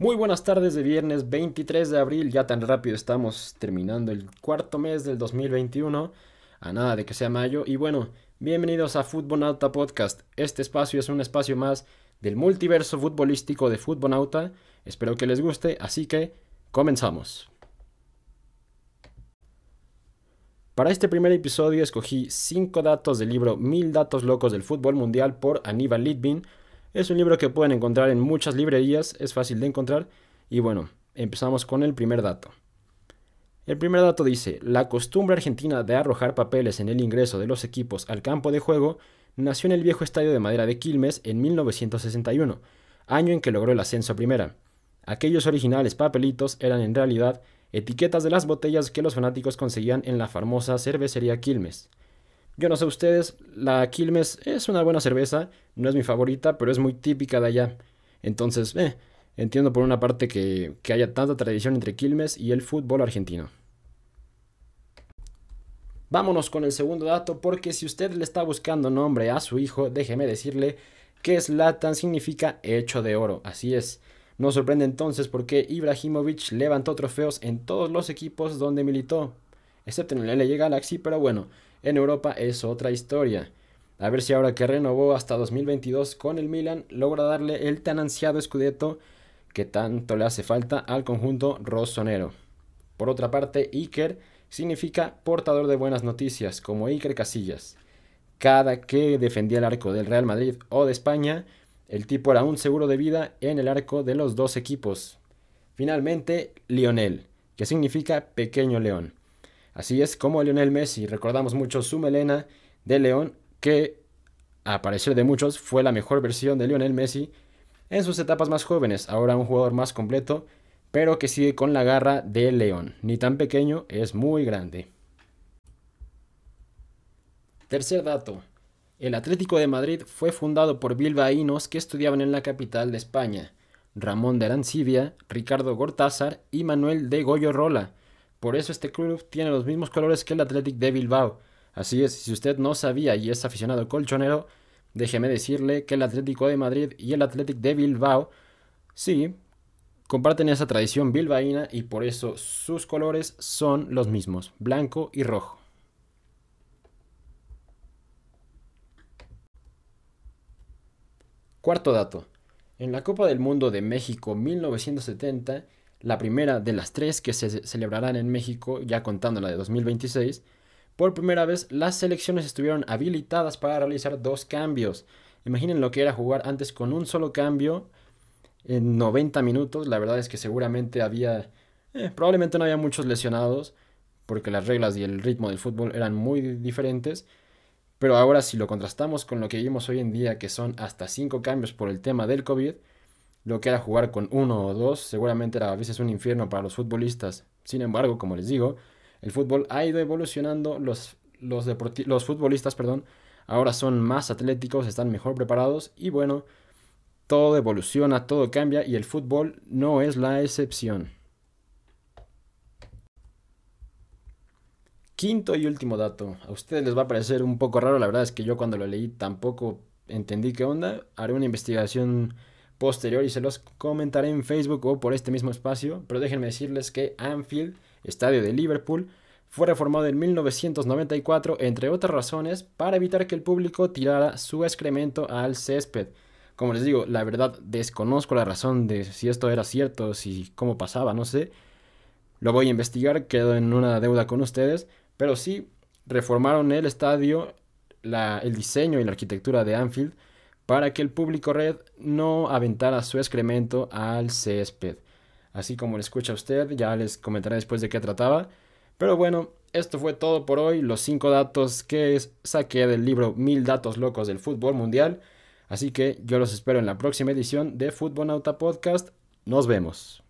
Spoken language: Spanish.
Muy buenas tardes de viernes 23 de abril, ya tan rápido estamos terminando el cuarto mes del 2021, a nada de que sea mayo, y bueno, bienvenidos a Futbonauta Podcast. Este espacio es un espacio más del multiverso futbolístico de Futbonauta, espero que les guste, así que comenzamos. Para este primer episodio escogí 5 datos del libro Mil datos locos del fútbol mundial por Aníbal Litvin, es un libro que pueden encontrar en muchas librerías, es fácil de encontrar. Y bueno, empezamos con el primer dato. El primer dato dice, la costumbre argentina de arrojar papeles en el ingreso de los equipos al campo de juego nació en el viejo estadio de madera de Quilmes en 1961, año en que logró el ascenso a primera. Aquellos originales papelitos eran en realidad etiquetas de las botellas que los fanáticos conseguían en la famosa cervecería Quilmes. Yo no sé ustedes, la Quilmes es una buena cerveza, no es mi favorita, pero es muy típica de allá. Entonces, eh, entiendo por una parte que, que haya tanta tradición entre Quilmes y el fútbol argentino. Vámonos con el segundo dato, porque si usted le está buscando nombre a su hijo, déjeme decirle que Zlatan significa hecho de oro. Así es. No sorprende entonces porque Ibrahimovic levantó trofeos en todos los equipos donde militó, excepto en el LA Galaxy, pero bueno, en Europa es otra historia. A ver si ahora que renovó hasta 2022 con el Milan logra darle el tan ansiado Scudetto que tanto le hace falta al conjunto rossonero. Por otra parte, Iker significa portador de buenas noticias, como Iker Casillas. Cada que defendía el arco del Real Madrid o de España, el tipo era un seguro de vida en el arco de los dos equipos. Finalmente, Lionel, que significa pequeño león. Así es como Lionel Messi, recordamos mucho su melena de león, que a parecer de muchos fue la mejor versión de Lionel Messi en sus etapas más jóvenes, ahora un jugador más completo, pero que sigue con la garra de león, ni tan pequeño, es muy grande. Tercer dato. El Atlético de Madrid fue fundado por bilbaínos que estudiaban en la capital de España, Ramón de Arancibia, Ricardo Gortázar y Manuel de Goyo Rola, por eso este club tiene los mismos colores que el Athletic de Bilbao. Así es, si usted no sabía y es aficionado colchonero, déjeme decirle que el Atlético de Madrid y el Athletic de Bilbao, sí, comparten esa tradición bilbaína y por eso sus colores son los mismos, blanco y rojo. Cuarto dato. En la Copa del Mundo de México 1970, la primera de las tres que se celebrarán en México, ya contando la de 2026, por primera vez las selecciones estuvieron habilitadas para realizar dos cambios. Imaginen lo que era jugar antes con un solo cambio en 90 minutos. La verdad es que seguramente había, eh, probablemente no había muchos lesionados, porque las reglas y el ritmo del fútbol eran muy diferentes. Pero ahora si lo contrastamos con lo que vimos hoy en día, que son hasta 5 cambios por el tema del COVID, lo que era jugar con uno o dos seguramente era a veces un infierno para los futbolistas. Sin embargo, como les digo, el fútbol ha ido evolucionando, los, los, los futbolistas perdón, ahora son más atléticos, están mejor preparados y bueno, todo evoluciona, todo cambia y el fútbol no es la excepción. Quinto y último dato. A ustedes les va a parecer un poco raro, la verdad es que yo cuando lo leí tampoco entendí qué onda. Haré una investigación posterior y se los comentaré en Facebook o por este mismo espacio, pero déjenme decirles que Anfield, estadio de Liverpool, fue reformado en 1994, entre otras razones, para evitar que el público tirara su excremento al césped. Como les digo, la verdad desconozco la razón de si esto era cierto, si cómo pasaba, no sé. Lo voy a investigar, quedo en una deuda con ustedes, pero sí reformaron el estadio, el diseño y la arquitectura de Anfield para que el público red no aventara su excremento al césped. Así como le escucha usted, ya les comentaré después de qué trataba. Pero bueno, esto fue todo por hoy, los 5 datos que saqué del libro Mil datos locos del fútbol mundial. Así que yo los espero en la próxima edición de Fútbol Nauta Podcast. Nos vemos.